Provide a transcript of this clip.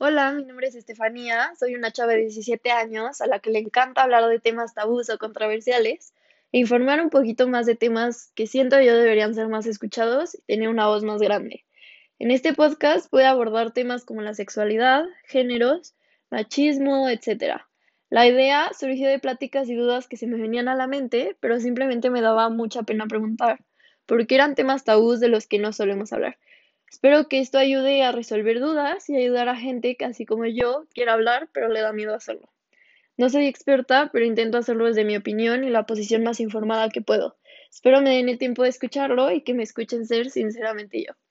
Hola, mi nombre es Estefanía, soy una chava de 17 años a la que le encanta hablar de temas tabús o controversiales e informar un poquito más de temas que siento yo deberían ser más escuchados y tener una voz más grande. En este podcast voy a abordar temas como la sexualidad, géneros, machismo, etc. La idea surgió de pláticas y dudas que se me venían a la mente, pero simplemente me daba mucha pena preguntar, porque eran temas tabús de los que no solemos hablar. Espero que esto ayude a resolver dudas y ayudar a gente que, así como yo, quiere hablar, pero le da miedo hacerlo. No soy experta, pero intento hacerlo desde mi opinión y la posición más informada que puedo. Espero me den el tiempo de escucharlo y que me escuchen ser sinceramente yo.